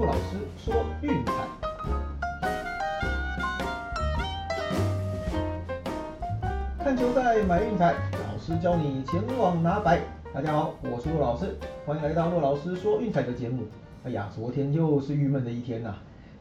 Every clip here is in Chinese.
树老师说运彩，看球赛买运彩，老师教你前往拿白。大家好，我是骆老师，欢迎来到骆老师说运彩的节目。哎呀，昨天又是郁闷的一天呐、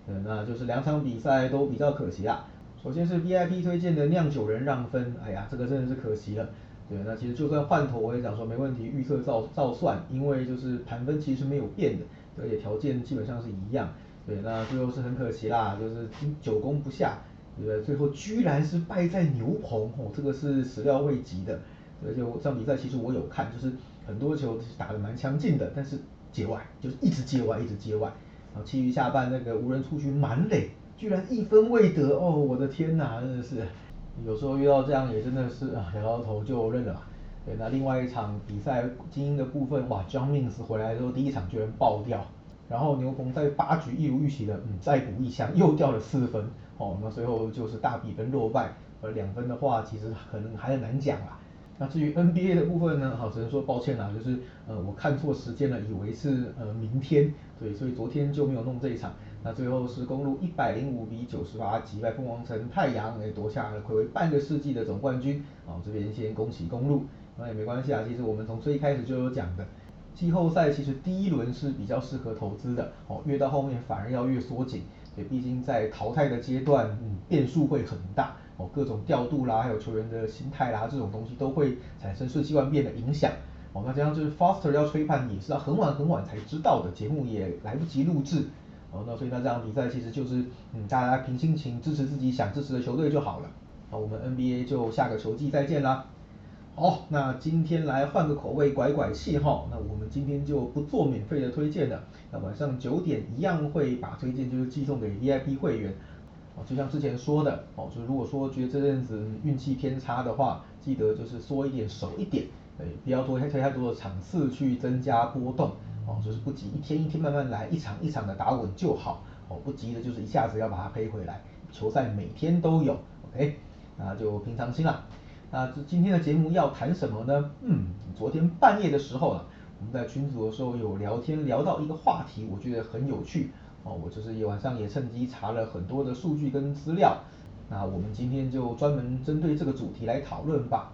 嗯，那就是两场比赛都比较可惜啊。首先是 VIP 推荐的酿酒人让分，哎呀，这个真的是可惜了。对，那其实就算换头，我也讲说没问题，预测照照算，因为就是盘分其实没有变的，而且条件基本上是一样。对，那最后是很可惜啦，就是久攻不下，对不对？最后居然是败在牛棚，哦，这个是始料未及的。而且我这场比赛其实我有看，就是很多球打得蛮强劲的，但是界外就是一直界外，一直界外。然后其余下半那个无人出局满垒，居然一分未得，哦，我的天哪，真的是，有时候遇到这样也真的是啊，摇摇头就认了吧。对，那另外一场比赛精英的部分，哇，John Means 回来之后第一场居然爆掉，然后牛棚在八局一如预期的，嗯，再补一枪，又掉了四分，哦，那最后就是大比分落败，而两分的话，其实可能还很难讲啦。那至于 NBA 的部分呢，好，只能说抱歉啦，就是呃我看错时间了，以为是呃明天，对，所以昨天就没有弄这一场。那最后是公路一百零五比九十八击败凤凰城太阳，也夺下了暌违半个世纪的总冠军。好，这边先恭喜公路，那也没关系啊，其实我们从最一开始就有讲的，季后赛其实第一轮是比较适合投资的，哦，越到后面反而要越缩紧，对，毕竟在淘汰的阶段，嗯，变数会很大。哦，各种调度啦，还有球员的心态啦，这种东西都会产生瞬息万变的影响。哦，那这样就是 Foster 要吹判也是要很晚很晚才知道的，节目也来不及录制。哦，那所以那这场比赛其实就是嗯，大家凭心情支持自己想支持的球队就好了。那我们 NBA 就下个球季再见啦。好，那今天来换个口味，拐拐气哈。那我们今天就不做免费的推荐了。那晚上九点一样会把推荐就是寄送给 VIP 会员。哦，就像之前说的，哦，就如果说觉得这阵子运气偏差的话，记得就是缩一点守一点，对，不要多推太多的场次去增加波动，哦，就是不急，一天一天慢慢来，一场一场的打稳就好，哦，不急的就是一下子要把它赔回来，球赛每天都有，OK，那就平常心啦。那这今天的节目要谈什么呢？嗯，昨天半夜的时候啊，我们在群组的时候有聊天聊到一个话题，我觉得很有趣。哦，我就是也晚上也趁机查了很多的数据跟资料，那我们今天就专门针对这个主题来讨论吧。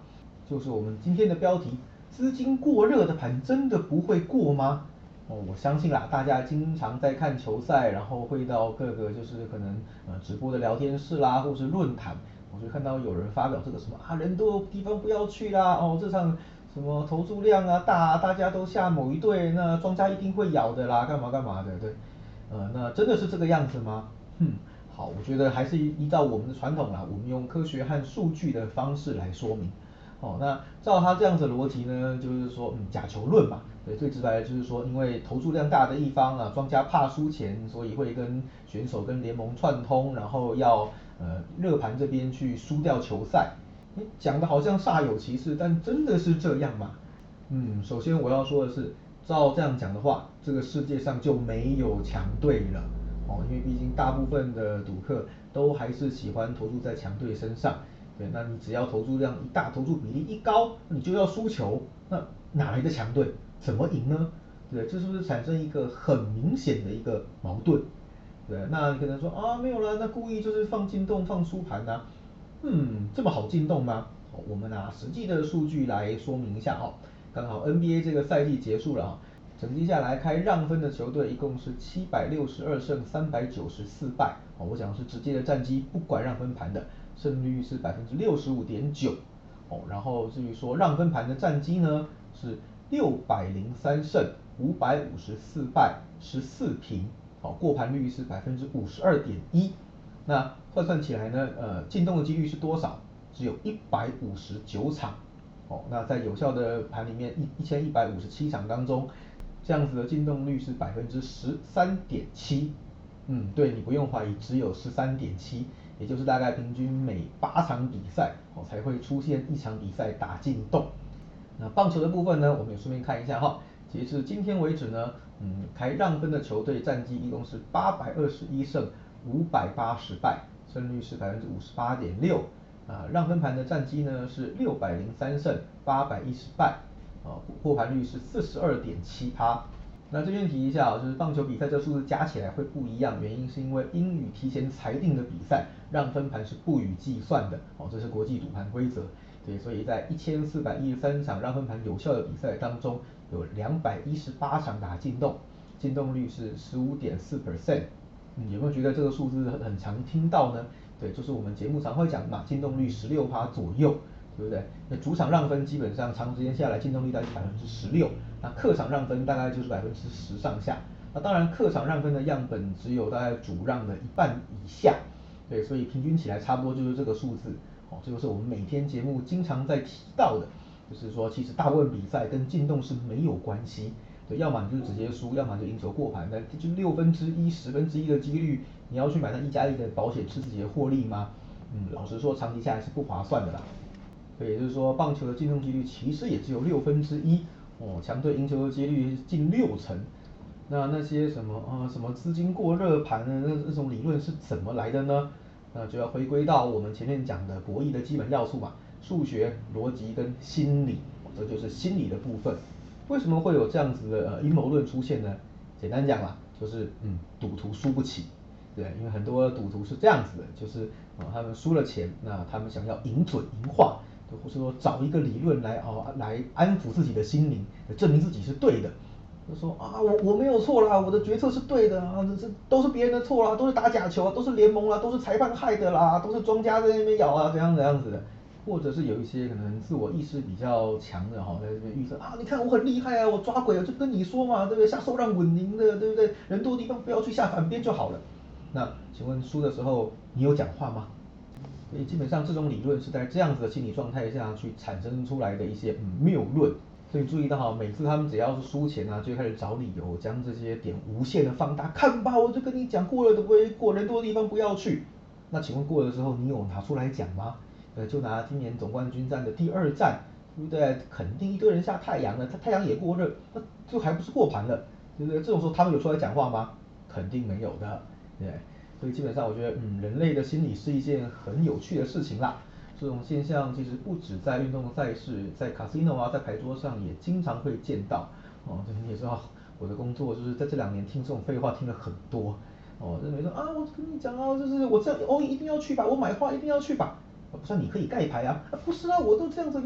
就是我们今天的标题：资金过热的盘真的不会过吗？哦，我相信啦，大家经常在看球赛，然后会到各个就是可能呃直播的聊天室啦，或是论坛，我就看到有人发表这个什么啊，人多地方不要去啦，哦，这场什么投注量啊大，大家都下某一队，那庄家一定会咬的啦，干嘛干嘛的，对。呃，那真的是这个样子吗？哼，好，我觉得还是依照我们的传统啦，我们用科学和数据的方式来说明。哦，那照他这样子的逻辑呢，就是说，嗯，假球论嘛，对，最直白的就是说，因为投注量大的一方啊，庄家怕输钱，所以会跟选手跟联盟串通，然后要呃热盘这边去输掉球赛。你讲的好像煞有其事，但真的是这样吗？嗯，首先我要说的是。照这样讲的话，这个世界上就没有强队了，哦，因为毕竟大部分的赌客都还是喜欢投注在强队身上，对，那你只要投注量一大，投注比例一高，你就要输球，那哪来的强队？怎么赢呢？对，这是不是产生一个很明显的一个矛盾？对，那你可能说啊没有了，那故意就是放进洞放输盘呐，嗯，这么好进洞吗？我们拿实际的数据来说明一下哦。刚好 NBA 这个赛季结束了啊，整季下来开让分的球队一共是七百六十二胜三百九十四败，哦，我讲是直接的战绩，不管让分盘的，胜率是百分之六十五点九，哦，然后至于说让分盘的战绩呢，是六百零三胜五百五十四败十四平，哦，过盘率是百分之五十二点一，那换算起来呢，呃，进洞的几率是多少？只有一百五十九场。哦，那在有效的盘里面一一千一百五十七场当中，这样子的进洞率是百分之十三点七，嗯，对你不用怀疑，只有十三点七，也就是大概平均每八场比赛哦才会出现一场比赛打进洞。那棒球的部分呢，我们也顺便看一下哈，截至今天为止呢，嗯，开让分的球队战绩一共是八百二十一胜五百八十败，胜率是百分之五十八点六。啊，让分盘的战绩呢是六百零三胜八百一十败，啊，破盘率是四十二点七趴。那这边提一下啊，就是棒球比赛这数字加起来会不一样，原因是因为英语提前裁定的比赛让分盘是不予计算的，哦，这是国际赌盘规则。对，所以在一千四百一十三场让分盘有效的比赛当中，有两百一十八场打进洞，进洞率是十五点四 percent。你，有没有觉得这个数字很很常听到呢？对，就是我们节目常会讲嘛，进洞率十六趴左右。对不对？那主场让分基本上长时间下来进洞率大概百分之十六，那客场让分大概就是百分之十上下。那当然客场让分的样本只有大概主让的一半以下，对，所以平均起来差不多就是这个数字。哦，这就是我们每天节目经常在提到的，就是说其实大部分比赛跟进洞是没有关系。对，要么你就直接输，要么就赢球过盘。那就六分之一、十分之一的几率，你要去买那一加一的保险吃自己的获利吗？嗯，老实说长期下来是不划算的啦。对，也就是说，棒球的进洞几率其实也只有六分之一，哦，强队赢球的几率近六成。那那些什么啊，什么资金过热盘的那那种理论是怎么来的呢？那就要回归到我们前面讲的博弈的基本要素嘛，数学、逻辑跟心理，这就是心理的部分。为什么会有这样子的呃阴谋论出现呢？简单讲啦，就是嗯，赌徒输不起。对，因为很多赌徒是这样子的，就是啊，他们输了钱，那他们想要赢准赢化。或是说找一个理论来哦来安抚自己的心灵，证明自己是对的。就说啊我我没有错啦，我的决策是对的啊，这这都是别人的错啦，都是打假球啊，都是联盟啊，都是裁判害的啦，都是庄家在那边咬啊，怎样怎样子的。或者是有一些可能自我意识比较强的哈，在这边预测啊，你看我很厉害啊，我抓鬼啊，就跟你说嘛，对不对？下受让稳赢的，对不对？人多的地方不要去下反边就好了。那请问输的时候你有讲话吗？所以基本上这种理论是在这样子的心理状态下去产生出来的一些谬论。所以注意到哈，每次他们只要是输钱啊，就开始找理由，将这些点无限的放大。看吧，我就跟你讲过了的，不会过人多的地方不要去。那请问过的时候你有拿出来讲吗？呃，就拿今年总冠军战的第二战，对不对？肯定一堆人下太阳了，他太阳也过热，那就还不是过盘了，对不对？这种时候他们有出来讲话吗？肯定没有的，对。所以基本上我觉得，嗯，人类的心理是一件很有趣的事情啦。这种现象其实不止在运动赛事，在 casino 啊，在牌桌上也经常会见到。哦，这你也知道，我的工作就是在这两年听这种废话听了很多。哦，认为说啊，我跟你讲啊，就是我这样，哦，一定要去吧，我买花一定要去吧。不是你可以盖牌啊，不是啊，我都这样子，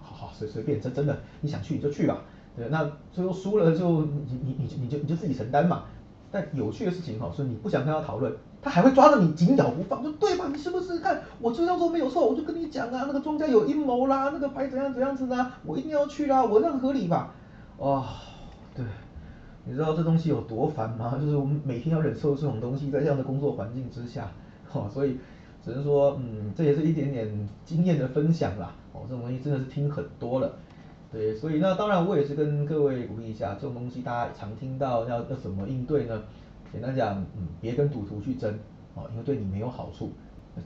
好好随随便，真真的，你想去你就去吧。对，那最后输了就你你你你就你就自己承担嘛。但有趣的事情哈，是你不想跟他讨论，他还会抓着你紧咬不放，说对吧？你是不是看我这样做没有错？我就跟你讲啊，那个庄家有阴谋啦，那个牌怎样怎样子呢？我一定要去啦，我这样合理吧？哦，对，你知道这东西有多烦吗？就是我们每天要忍受这种东西，在这样的工作环境之下，哈，所以只能说，嗯，这也是一点点经验的分享啦。哦，这种东西真的是听很多了。对，所以那当然我也是跟各位鼓励一下，这种东西大家常听到要要怎么应对呢？简单讲，嗯，别跟赌徒去争，哦，因为对你没有好处。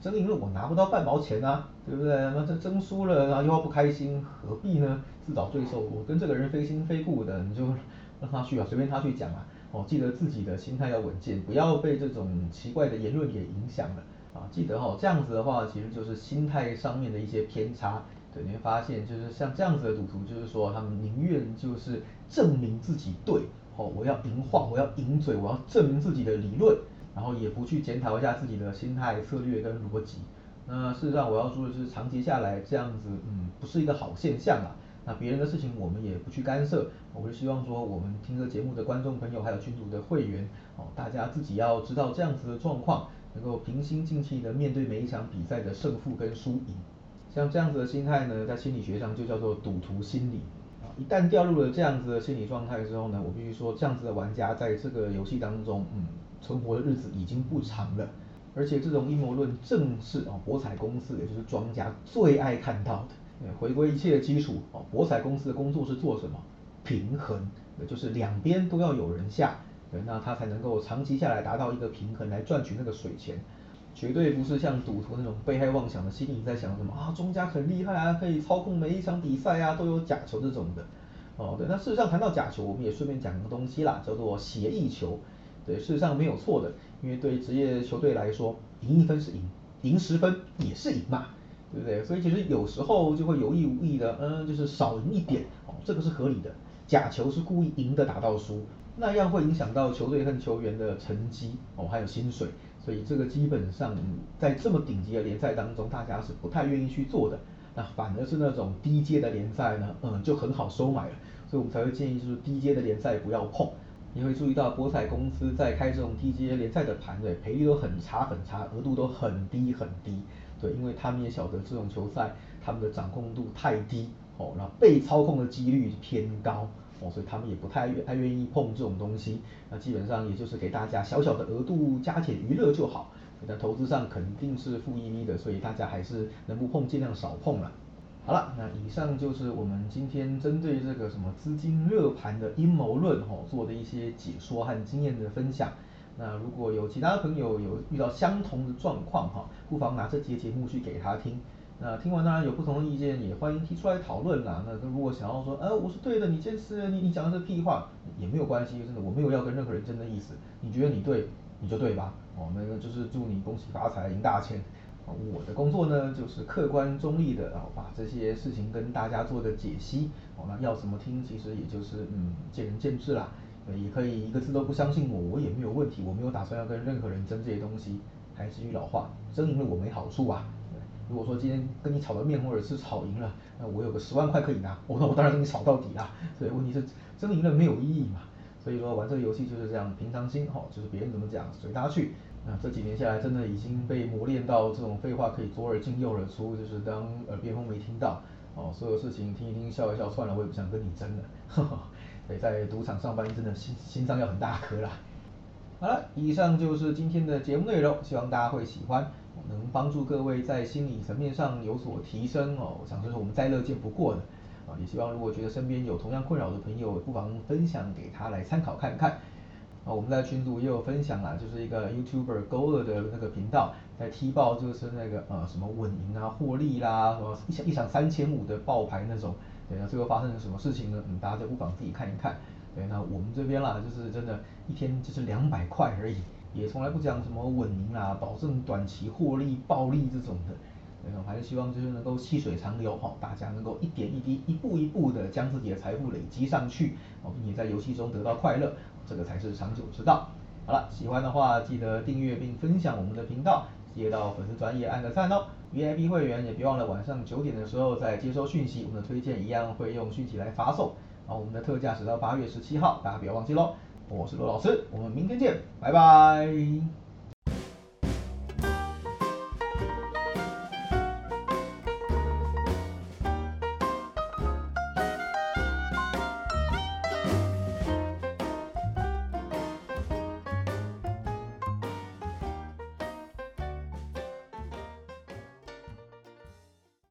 争赢了我拿不到半毛钱啊，对不对？那这争输了，然后又要不开心，何必呢？自找罪受。我跟这个人非亲非故的，你就让他去啊，随便他去讲啊。哦，记得自己的心态要稳健，不要被这种奇怪的言论给影响了。啊，记得哈，这样子的话，其实就是心态上面的一些偏差。对，你会发现，就是像这样子的赌徒，就是说他们宁愿就是证明自己对，哦，我要赢话，我要赢嘴，我要证明自己的理论，然后也不去检讨一下自己的心态、策略跟逻辑。那事实上，我要说的是，长期下来这样子，嗯，不是一个好现象啊。那别人的事情我们也不去干涉，我是希望说，我们听这节目的观众朋友还有群组的会员，哦，大家自己要知道这样子的状况，能够平心静气的面对每一场比赛的胜负跟输赢。像这样子的心态呢，在心理学上就叫做赌徒心理啊。一旦掉入了这样子的心理状态之后呢，我必须说，这样子的玩家在这个游戏当中，嗯，存活的日子已经不长了。而且这种阴谋论正是啊博彩公司，也就是庄家最爱看到的。回归一切的基础啊，博彩公司的工作是做什么？平衡，也就是两边都要有人下，对，那他才能够长期下来达到一个平衡，来赚取那个水钱。绝对不是像赌徒那种被害妄想的心理在想什么啊，庄家很厉害啊，可以操控每一场比赛啊，都有假球这种的。哦，对，那事实上谈到假球，我们也顺便讲一个东西啦，叫做协议球。对，事实上没有错的，因为对职业球队来说，赢一分是赢，赢十分也是赢嘛，对不对？所以其实有时候就会有意无意的，嗯，就是少赢一点，哦，这个是合理的。假球是故意赢的打到输。那样会影响到球队和球员的成绩哦，还有薪水，所以这个基本上在这么顶级的联赛当中，大家是不太愿意去做的。那反而是那种低阶的联赛呢，嗯，就很好收买了，所以我们才会建议就是低阶的联赛不要碰。你会注意到博彩公司在开这种低阶联赛的盘，对，赔率都很差很差，额度都很低很低，对，因为他们也晓得这种球赛他们的掌控度太低，哦，那被操控的几率偏高，哦，所以他们也不太愿太愿意碰这种东西，那基本上也就是给大家小小的额度加减娱乐就好，但投资上肯定是负一 v 的，所以大家还是能不碰尽量少碰了。好了，那以上就是我们今天针对这个什么资金热盘的阴谋论哈做的一些解说和经验的分享。那如果有其他朋友有遇到相同的状况哈，不妨拿这期节目去给他听。那听完当然有不同的意见，也欢迎提出来讨论啦。那如果想要说，呃，我是对的，你这次你你讲的是屁话，也没有关系，真的我没有要跟任何人争的意思。你觉得你对，你就对吧？哦，那个就是祝你恭喜发财，赢大钱。我的工作呢，就是客观中立的啊，把这些事情跟大家做个解析。哦，那要怎么听，其实也就是嗯，见仁见智啦。也可以一个字都不相信我，我也没有问题，我没有打算要跟任何人争这些东西。还是句老话，争赢了我没好处啊。如果说今天跟你吵了面或者是炒赢了，那我有个十万块可以拿，哦，那我当然跟你吵到底啦。所以问题是争赢了没有意义嘛。所以说玩这个游戏就是这样，平常心哈，就是别人怎么讲随他去。那这几年下来，真的已经被磨练到这种废话可以左耳进右耳出，就是当耳边风没听到，哦，所有事情听一听笑一笑算了，我也不想跟你争了。对，在赌场上班真的心心脏要很大颗啦。好了，以上就是今天的节目内容，希望大家会喜欢，能帮助各位在心理层面上有所提升哦。我想这是我们再乐见不过的啊，也希望如果觉得身边有同样困扰的朋友，不妨分享给他来参考看看。啊，我们在群组也有分享啦，就是一个 YouTuber 勾二的那个频道，在踢爆就是那个呃什么稳赢啊、获利啦，什么一场一场三千五的爆牌那种，对，那最后发生了什么事情呢？嗯，大家就不妨自己看一看。对，那我们这边啦，就是真的，一天就是两百块而已，也从来不讲什么稳赢啦，保证短期获利、暴利这种的。对，我还是希望就是能够细水长流哈，大家能够一点一滴、一步一步的将自己的财富累积上去，哦，并且在游戏中得到快乐。这个才是长久之道。好了，喜欢的话记得订阅并分享我们的频道，接到粉丝专业按个赞哦。VIP 会员也别忘了晚上九点的时候再接收讯息，我们的推荐一样会用讯息来发送。好，我们的特价直到八月十七号，大家不要忘记喽。我是罗老师，我们明天见，拜拜。